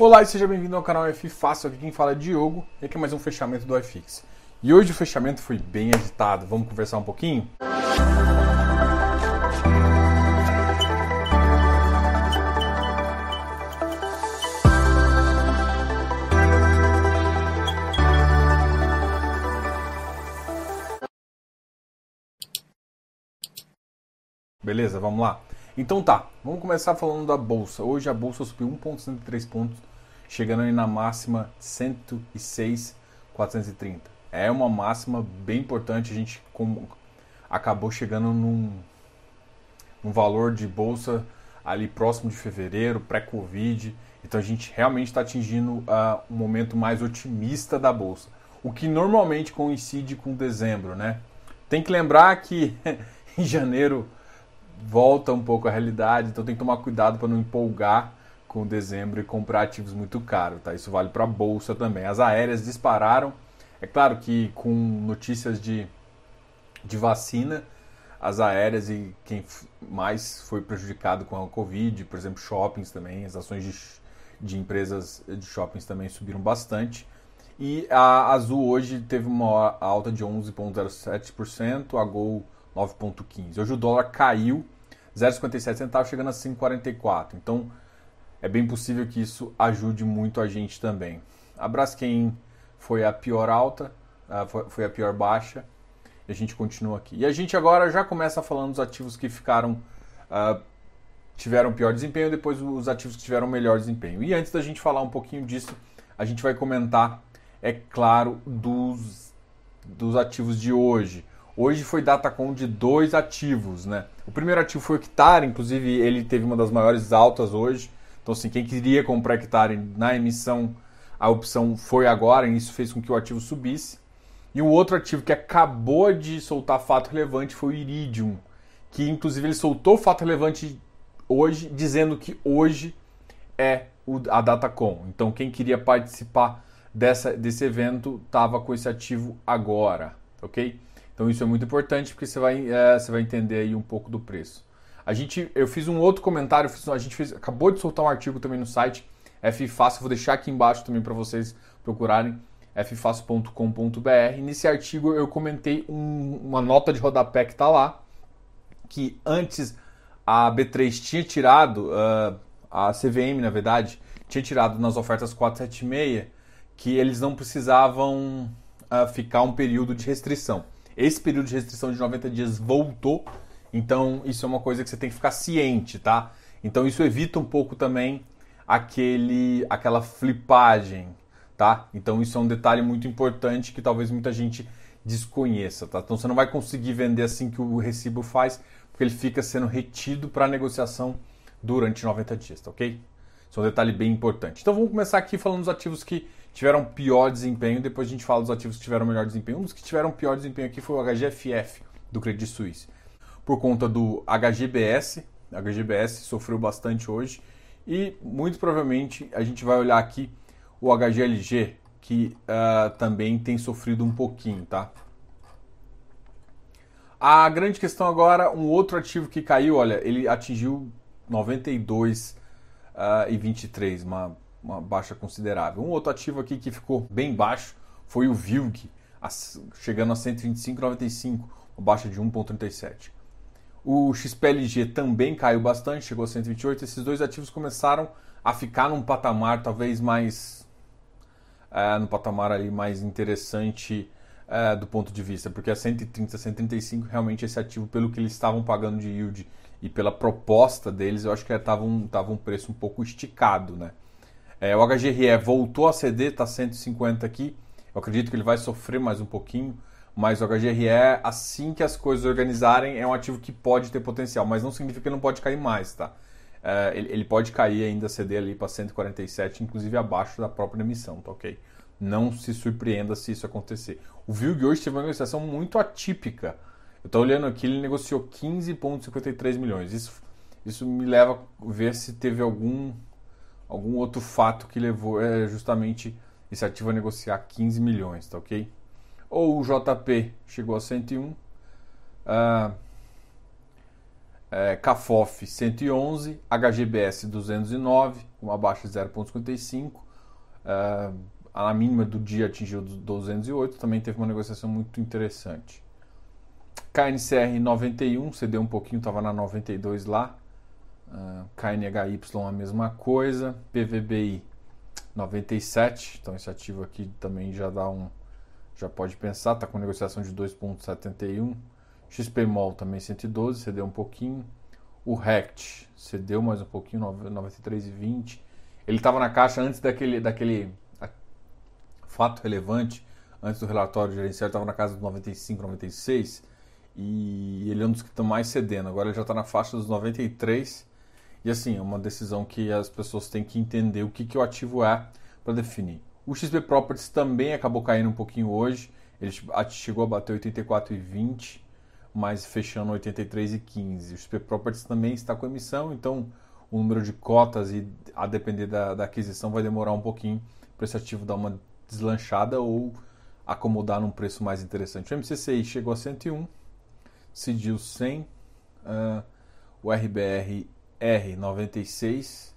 Olá e seja bem-vindo ao canal F Fácil, aqui quem fala é Diogo e aqui é mais um fechamento do iFix. E hoje o fechamento foi bem agitado, vamos conversar um pouquinho? Beleza, vamos lá. Então tá, vamos começar falando da bolsa. Hoje a bolsa subiu 1,103 pontos chegando aí na máxima 106,430. É uma máxima bem importante, a gente acabou chegando num, num valor de bolsa ali próximo de fevereiro, pré-Covid. Então a gente realmente está atingindo uh, um momento mais otimista da bolsa, o que normalmente coincide com dezembro, né? Tem que lembrar que em janeiro volta um pouco a realidade, então tem que tomar cuidado para não empolgar com dezembro e comprar ativos muito caros, tá? Isso vale para a bolsa também. As aéreas dispararam. É claro que com notícias de, de vacina, as aéreas e quem mais foi prejudicado com a Covid, por exemplo, shoppings também, as ações de, de empresas de shoppings também subiram bastante. E a Azul hoje teve uma alta de 11,07%, a Gol 9,15%. Hoje o dólar caiu 0,57 centavos, chegando a 5,44. Então, é bem possível que isso ajude muito a gente também. A Braskem foi a pior alta, foi a pior baixa, e a gente continua aqui. E a gente agora já começa falando dos ativos que ficaram uh, tiveram pior desempenho, depois os ativos que tiveram melhor desempenho. E antes da gente falar um pouquinho disso, a gente vai comentar, é claro, dos, dos ativos de hoje. Hoje foi datacom de dois ativos, né? O primeiro ativo foi o Hectare, inclusive ele teve uma das maiores altas hoje, então, assim, quem queria comprar hectare na emissão, a opção foi agora, e isso fez com que o ativo subisse. E o outro ativo que acabou de soltar fato relevante foi o Iridium, que inclusive ele soltou fato relevante hoje, dizendo que hoje é a Datacom. Então, quem queria participar dessa, desse evento estava com esse ativo agora, ok? Então, isso é muito importante porque você vai, é, você vai entender aí um pouco do preço. A gente, eu fiz um outro comentário, a gente fez, acabou de soltar um artigo também no site Ffácil, vou deixar aqui embaixo também para vocês procurarem ffácil.com.br. Nesse artigo eu comentei um, uma nota de rodapé que está lá, que antes a B3 tinha tirado, uh, a CVM na verdade, tinha tirado nas ofertas 476 que eles não precisavam uh, ficar um período de restrição. Esse período de restrição de 90 dias voltou então, isso é uma coisa que você tem que ficar ciente, tá? Então, isso evita um pouco também aquele, aquela flipagem, tá? Então, isso é um detalhe muito importante que talvez muita gente desconheça, tá? Então, você não vai conseguir vender assim que o recibo faz, porque ele fica sendo retido para negociação durante 90 dias, tá ok? Isso é um detalhe bem importante. Então, vamos começar aqui falando dos ativos que tiveram pior desempenho, depois a gente fala dos ativos que tiveram melhor desempenho. Um dos que tiveram pior desempenho aqui foi o HGFF do Credit Suisse por conta do HGBS. HGBS sofreu bastante hoje e muito provavelmente a gente vai olhar aqui o HGLG que uh, também tem sofrido um pouquinho, tá? A grande questão agora, um outro ativo que caiu, olha, ele atingiu 92 uh, e 23, uma, uma baixa considerável. Um outro ativo aqui que ficou bem baixo foi o VILG, chegando a 125,95, uma baixa de 1,37. O XPLG também caiu bastante, chegou a 128. Esses dois ativos começaram a ficar num patamar talvez mais é, no patamar ali mais interessante é, do ponto de vista, porque a 130, 135 realmente esse ativo pelo que eles estavam pagando de yield e pela proposta deles, eu acho que estava um, tava um preço um pouco esticado, né? É, o HGRE voltou a ceder, está 150 aqui. Eu acredito que ele vai sofrer mais um pouquinho. Mas o HGRE, assim que as coisas organizarem, é um ativo que pode ter potencial, mas não significa que não pode cair mais, tá? É, ele, ele, pode cair ainda, ceder ali para 147, inclusive abaixo da própria emissão, tá ok? Não se surpreenda se isso acontecer. O VILG hoje teve uma negociação muito atípica. Eu estou olhando aqui, ele negociou 15,53 milhões. Isso, isso me leva a ver se teve algum, algum outro fato que levou é, justamente esse ativo a negociar 15 milhões, tá ok? Ou o JP chegou a 101. Uh, é, CAFOF 111, HGBS 209, uma baixa de 0,55. É, a mínima do dia atingiu 208, também teve uma negociação muito interessante. KNCR 91, cedeu um pouquinho, estava na 92 lá. Uh, KNHY a mesma coisa. PVBI 97, então esse ativo aqui também já dá um. Já pode pensar, está com negociação de 2,71. XPMOL também 112, cedeu um pouquinho. O RECT cedeu mais um pouquinho, 93,20. Ele estava na caixa antes daquele, daquele fato relevante, antes do relatório gerencial, estava na casa dos 95, 96. E ele é um dos que estão mais cedendo. Agora ele já está na faixa dos 93. E assim, é uma decisão que as pessoas têm que entender o que, que o ativo é para definir. O XP Properties também acabou caindo um pouquinho hoje. Ele chegou a bater 84,20 mas fechando 83 e 15. O XP Properties também está com emissão, então o número de cotas e a depender da, da aquisição vai demorar um pouquinho para esse ativo dar uma deslanchada ou acomodar num preço mais interessante. O MCCI chegou a 101, CDIL 100, uh, o RBR R 96,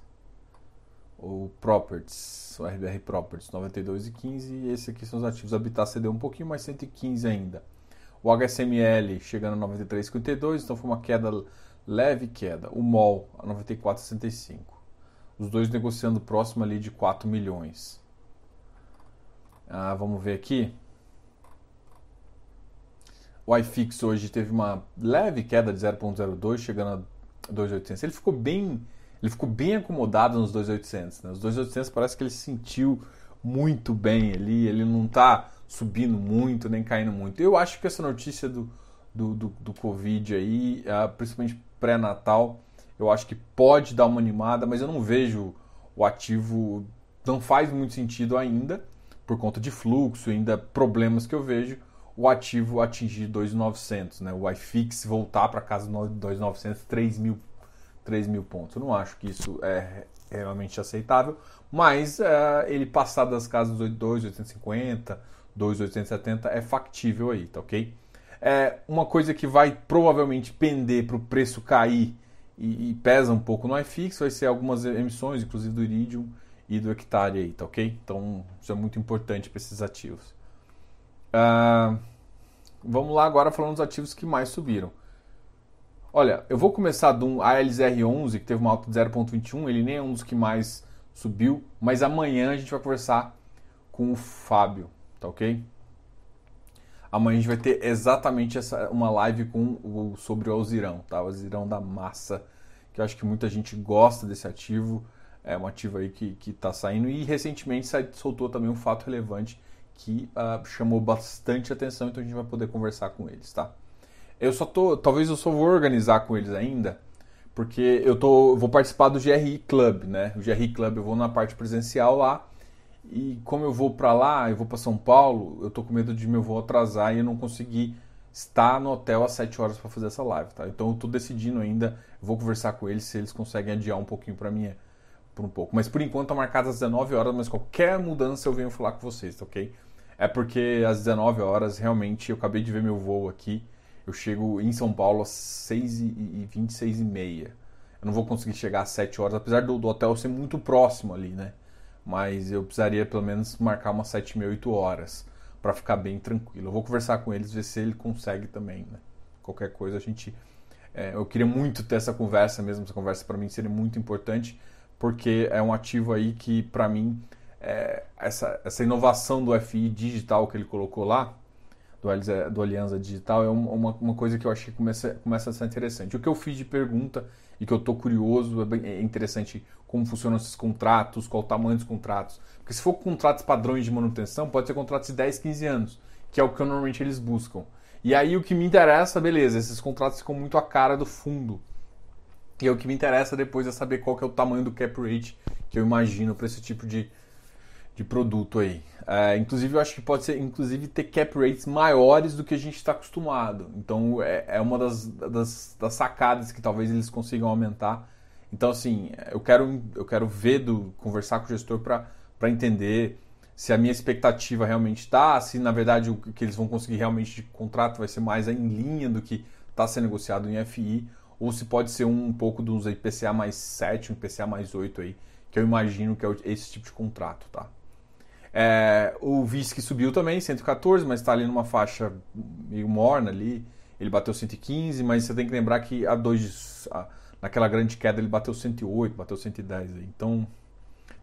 o Properties, o RBR Properties 92 e 15 e esse aqui são os ativos. Habitat cedeu um pouquinho, mais 115 ainda. O HSML chegando a 93,52, então foi uma queda, leve queda. O MOL a 94,65. Os dois negociando próximo ali de 4 milhões. Ah, vamos ver aqui. O iFix hoje teve uma leve queda de 0,02, chegando a 2,800. Ele ficou bem, ele ficou bem acomodado nos 2,800. Né? Os 2,800 parece que ele se sentiu muito bem ali. Ele não está subindo muito, nem caindo muito. Eu acho que essa notícia do, do, do, do Covid aí, ah, principalmente pré-natal, eu acho que pode dar uma animada, mas eu não vejo o ativo, não faz muito sentido ainda, por conta de fluxo, ainda problemas que eu vejo, o ativo atingir 2.900, né? o iFix voltar para casa de 2.900, 3 mil, 3 mil pontos. Eu não acho que isso é realmente aceitável, mas uh, ele passar das casas dos 2.850, 2,870 é factível aí, tá ok? É uma coisa que vai provavelmente pender para o preço cair e, e, pesa um pouco no iFix, vai ser algumas emissões, inclusive do Iridium e do Hectare aí, tá ok? Então isso é muito importante para esses ativos. Uh, vamos lá agora falando dos ativos que mais subiram. Olha, eu vou começar do ALZR11, que teve uma alta de 0,21, ele nem é um dos que mais subiu, mas amanhã a gente vai conversar com o Fábio, tá ok? Amanhã a gente vai ter exatamente essa, uma live com o, sobre o Alzirão, tá? O Alzirão da massa, que eu acho que muita gente gosta desse ativo, é um ativo aí que está saindo e recentemente soltou também um fato relevante que uh, chamou bastante atenção, então a gente vai poder conversar com eles, tá? Eu só tô, talvez eu só vou organizar com eles ainda, porque eu tô, vou participar do GRI Club, né? O GRI Club eu vou na parte presencial lá e como eu vou para lá, eu vou para São Paulo, eu tô com medo de meu voo atrasar e eu não conseguir estar no hotel às 7 horas para fazer essa live, tá? Então eu tô decidindo ainda, vou conversar com eles se eles conseguem adiar um pouquinho para mim por um pouco. Mas por enquanto tá marcado às 19 horas, mas qualquer mudança eu venho falar com vocês, tá ok? É porque às 19 horas realmente eu acabei de ver meu voo aqui. Eu chego em São Paulo às 6 e 26 e meia. Eu não vou conseguir chegar às 7 horas, apesar do, do hotel ser muito próximo ali, né? mas eu precisaria pelo menos marcar umas 7 mil, 8 horas para ficar bem tranquilo. Eu vou conversar com eles, ver se ele consegue também, né? Qualquer coisa a gente. É, eu queria muito ter essa conversa mesmo, essa conversa para mim seria muito importante, porque é um ativo aí que, para mim, é, essa, essa inovação do FI digital que ele colocou lá, do, do Aliança Digital, é uma, uma coisa que eu acho que começa, começa a ser interessante. O que eu fiz de pergunta e que eu estou curioso, é, bem, é interessante como funcionam esses contratos, qual o tamanho dos contratos. Porque se for contratos padrões de manutenção, pode ser contratos de 10, 15 anos, que é o que normalmente eles buscam. E aí o que me interessa, beleza, esses contratos ficam muito a cara do fundo. E o que me interessa depois é saber qual que é o tamanho do cap rate que eu imagino para esse tipo de, de produto aí. É, inclusive, eu acho que pode ser, inclusive, ter cap rates maiores do que a gente está acostumado. Então, é, é uma das, das, das, sacadas que talvez eles consigam aumentar. Então, assim, eu quero, eu quero ver, do, conversar com o gestor para entender se a minha expectativa realmente está, se na verdade o que eles vão conseguir realmente de contrato vai ser mais em linha do que está sendo negociado em FI, ou se pode ser um, um pouco dos IPCA mais 7, um IPCA mais 8 aí, que eu imagino que é esse tipo de contrato, tá? É, o VISC subiu também, 114, mas está ali numa faixa meio morna ali. Ele bateu 115, mas você tem que lembrar que a dois, a, naquela grande queda ele bateu 108, bateu 110. Aí. Então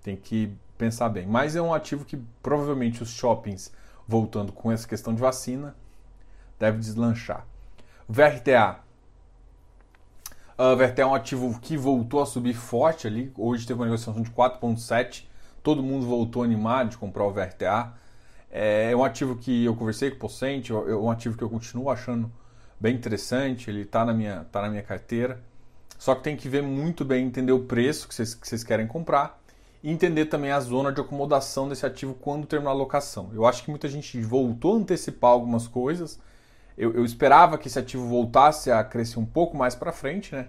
tem que pensar bem. Mas é um ativo que provavelmente os shoppings, voltando com essa questão de vacina, deve deslanchar. VRTA. O VRTA é um ativo que voltou a subir forte ali. Hoje teve uma negociação de 4,7 todo mundo voltou animado de comprar o VRTA. É, é um ativo que eu conversei com o Pocente, é um ativo que eu continuo achando bem interessante, ele está na, minha, tá na minha carteira. Só que tem que ver muito bem, entender o preço que vocês, que vocês querem comprar e entender também a zona de acomodação desse ativo quando terminar a locação. Eu acho que muita gente voltou a antecipar algumas coisas. Eu, eu esperava que esse ativo voltasse a crescer um pouco mais para frente, né?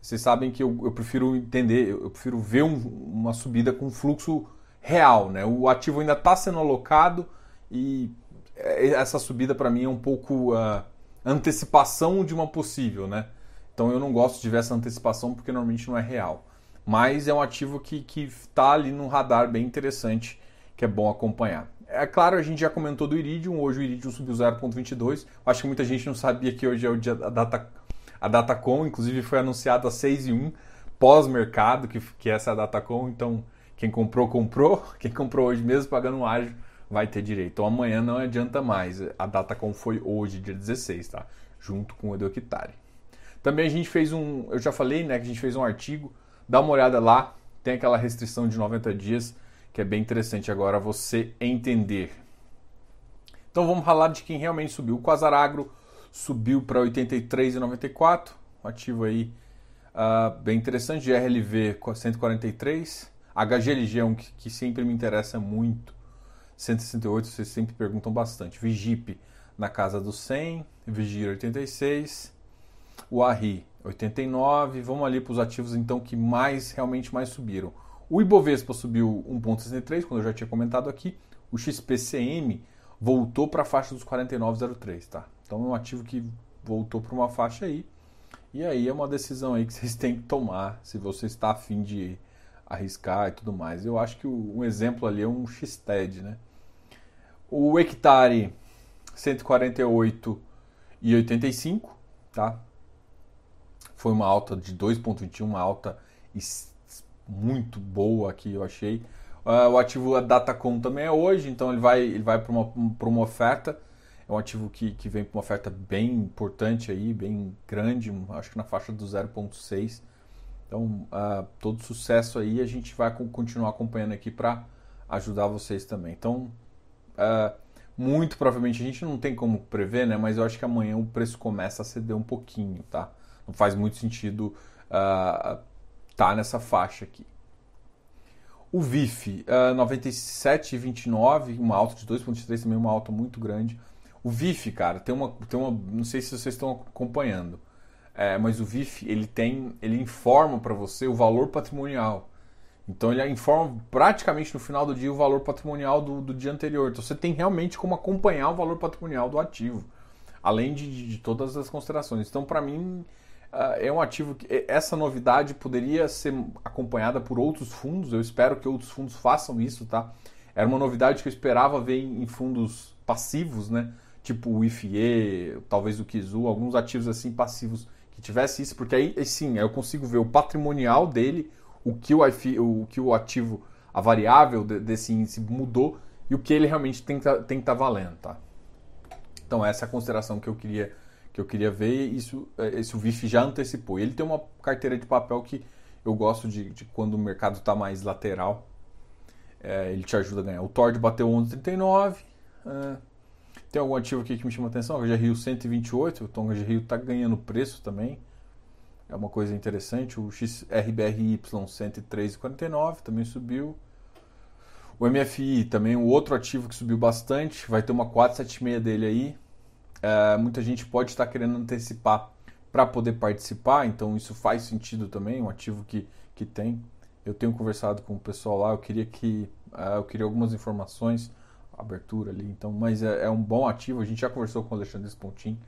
Vocês sabem que eu, eu prefiro entender, eu, prefiro ver um, uma subida com fluxo real, né? O ativo ainda está sendo alocado e é, essa subida para mim é um pouco uh, antecipação de uma possível, né? Então eu não gosto de ver essa antecipação porque normalmente não é real. Mas é um ativo que está ali no radar bem interessante, que é bom acompanhar. É claro, a gente já comentou do Iridium, hoje o Iridium subiu 0,22. Acho que muita gente não sabia que hoje é o dia da data a Datacom, inclusive, foi anunciada às 6 e 1 pós-mercado, que, que essa é a Datacom. Então, quem comprou, comprou. Quem comprou hoje mesmo, pagando um ágio, vai ter direito. Então, amanhã não adianta mais. A Datacom foi hoje, dia 16, tá? Junto com o Eductari. Também a gente fez um... Eu já falei, né, que a gente fez um artigo. Dá uma olhada lá. Tem aquela restrição de 90 dias, que é bem interessante agora você entender. Então, vamos falar de quem realmente subiu. O Quasaragro subiu para 83,94, um ativo aí uh, bem interessante, GRLV 143, HGLG é um que, que, sempre me interessa muito, 168 vocês sempre perguntam bastante, Vigip na casa dos 100, Vigir 86, o ARRI 89, vamos ali para os ativos então que mais realmente mais subiram. O Ibovespa subiu 1,63, quando eu já tinha comentado aqui, o XPCM voltou para a faixa dos 49,03, tá? Então é um ativo que voltou para uma faixa aí. E aí é uma decisão aí que vocês têm que tomar se você está afim de arriscar e tudo mais. Eu acho que um exemplo ali é um X-TED, né? O hectare 148 e 85, tá? Foi uma alta de 2.21, uma alta muito boa aqui, eu achei. Uh, o ativo a Datacom também é hoje, então ele vai, ele vai para uma, uma oferta é um ativo que, que vem com uma oferta bem importante aí, bem grande, acho que na faixa do 0,6. Então, uh, todo sucesso aí, a gente vai continuar acompanhando aqui para ajudar vocês também. Então, uh, muito provavelmente, a gente não tem como prever, né? Mas eu acho que amanhã o preço começa a ceder um pouquinho, tá? Não faz muito sentido uh, tá nessa faixa aqui. O VIF, uh, 97,29, uma alta de 2,3, também uma alta muito grande. O VIF, cara, tem uma, tem uma. Não sei se vocês estão acompanhando, é, mas o VIF ele tem, ele informa para você o valor patrimonial. Então ele informa praticamente no final do dia o valor patrimonial do, do dia anterior. Então você tem realmente como acompanhar o valor patrimonial do ativo, além de, de todas as considerações. Então para mim uh, é um ativo que essa novidade poderia ser acompanhada por outros fundos. Eu espero que outros fundos façam isso, tá? Era uma novidade que eu esperava ver em fundos passivos, né? Tipo o IFE, talvez o Kizu, alguns ativos assim passivos que tivesse isso, porque aí sim, eu consigo ver o patrimonial dele, o que o, o, que o ativo, a variável desse índice mudou e o que ele realmente tem que estar tá valendo, tá? Então essa é a consideração que eu queria que eu queria ver isso esse o VIF já antecipou. Ele tem uma carteira de papel que eu gosto de, de quando o mercado está mais lateral, é, ele te ajuda a ganhar. O Tord bateu 11,39, é, tem algum ativo aqui que me chama a atenção? O Rio 128, o Tonga Rio está ganhando preço também. É uma coisa interessante. O XRBRY 103,49 também subiu. O MFI também, um outro ativo que subiu bastante. Vai ter uma 476 dele aí. É, muita gente pode estar querendo antecipar para poder participar, então isso faz sentido também. Um ativo que, que tem. Eu tenho conversado com o pessoal lá. Eu queria que uh, eu queria algumas informações abertura ali. Então, mas é, é, um bom ativo. A gente já conversou com o Alexandre Spontin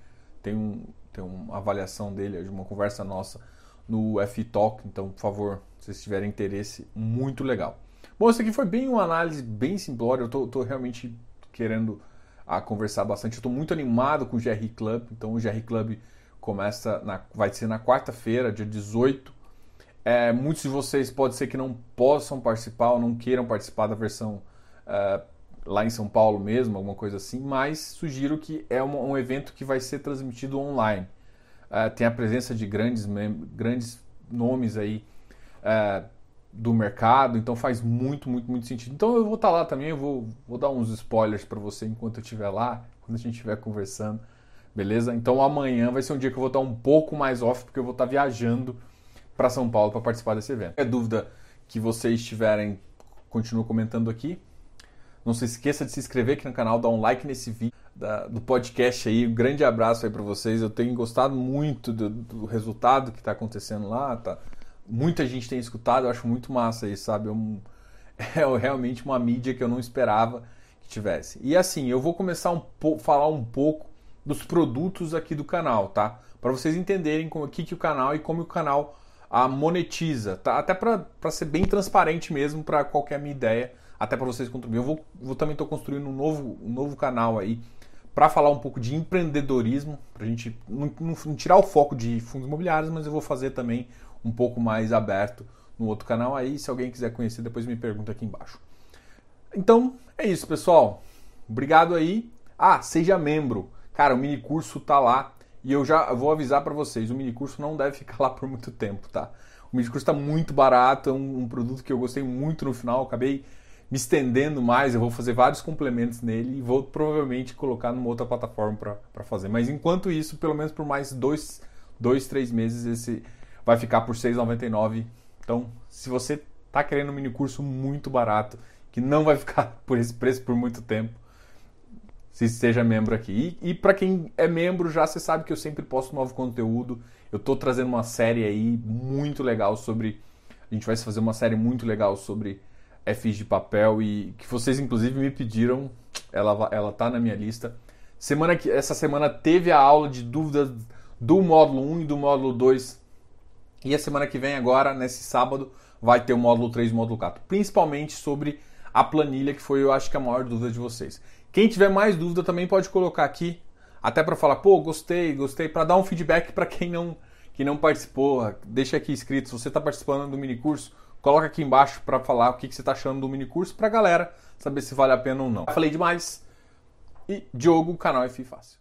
tem, um, tem uma avaliação dele, de uma conversa nossa no F-Talk, então, por favor, se vocês tiverem interesse, muito legal. Bom, isso aqui foi bem uma análise bem simplória, eu tô, realmente querendo a ah, conversar bastante, eu tô muito animado com o GR Club, então o GR Club começa, na, vai ser na quarta-feira, dia 18, é, muitos de vocês pode ser que não possam participar ou não queiram participar da versão uh, lá em São Paulo mesmo, alguma coisa assim, mas sugiro que é um, um evento que vai ser transmitido online. Uh, tem a presença de grandes, grandes nomes aí uh, do mercado, então faz muito, muito, muito sentido. Então eu vou estar lá também, eu vou, vou dar uns spoilers para você enquanto eu estiver lá, quando a gente estiver conversando, beleza? Então amanhã vai ser um dia que eu vou estar um pouco mais off, porque eu vou estar viajando para São Paulo para participar desse evento. É dúvida que vocês tiverem, continuo comentando aqui. Não se esqueça de se inscrever aqui no canal, dar um like nesse vídeo da, do podcast aí. Um grande abraço aí para vocês. Eu tenho gostado muito do, do resultado que está acontecendo lá, tá? muita gente tem escutado, eu acho muito massa isso, sabe? É, é realmente uma mídia que eu não esperava que tivesse. E assim, eu vou começar a um falar um pouco dos produtos aqui do canal, tá? Para vocês entenderem como que, que o canal e como o canal a monetiza, tá? Até para ser bem transparente mesmo para qualquer minha ideia, até para vocês contribuírem. Eu vou, vou também estou construindo um novo, um novo canal aí para falar um pouco de empreendedorismo, para a gente não, não, tirar o foco de fundos imobiliários, mas eu vou fazer também um pouco mais aberto no outro canal aí. Se alguém quiser conhecer, depois me pergunta aqui embaixo. Então, é isso, pessoal. Obrigado aí. Ah, seja membro. Cara, o mini curso tá lá e eu já vou avisar para vocês, o mini curso não deve ficar lá por muito tempo, tá? O mini curso está muito barato, é um, um, produto que eu gostei muito no final, acabei me estendendo mais, eu vou fazer vários complementos nele e vou provavelmente colocar numa outra plataforma para fazer. Mas enquanto isso, pelo menos por mais dois, dois três meses, esse vai ficar por R$ 6,99. Então, se você está querendo um mini curso muito barato, que não vai ficar por esse preço por muito tempo, se seja membro aqui. E, e para quem é membro já, você sabe que eu sempre posto novo conteúdo. Eu estou trazendo uma série aí muito legal sobre. A gente vai fazer uma série muito legal sobre FIs de papel e que vocês inclusive me pediram. Ela, ela tá na minha lista. Semana que, essa semana teve a aula de dúvidas do módulo 1 e do módulo 2 e a semana que vem, agora, nesse sábado, vai ter o módulo 3 e o módulo 4. Principalmente sobre a planilha, que foi, eu acho que, a maior dúvida de vocês. Quem tiver mais dúvida também pode colocar aqui, até para falar, pô, gostei, gostei, para dar um feedback para quem não, que não participou. Deixa aqui escrito, se você está participando do mini curso, coloca aqui embaixo para falar o que, que você está achando do mini curso para galera saber se vale a pena ou não. Falei demais. E Diogo, canal F Fácil.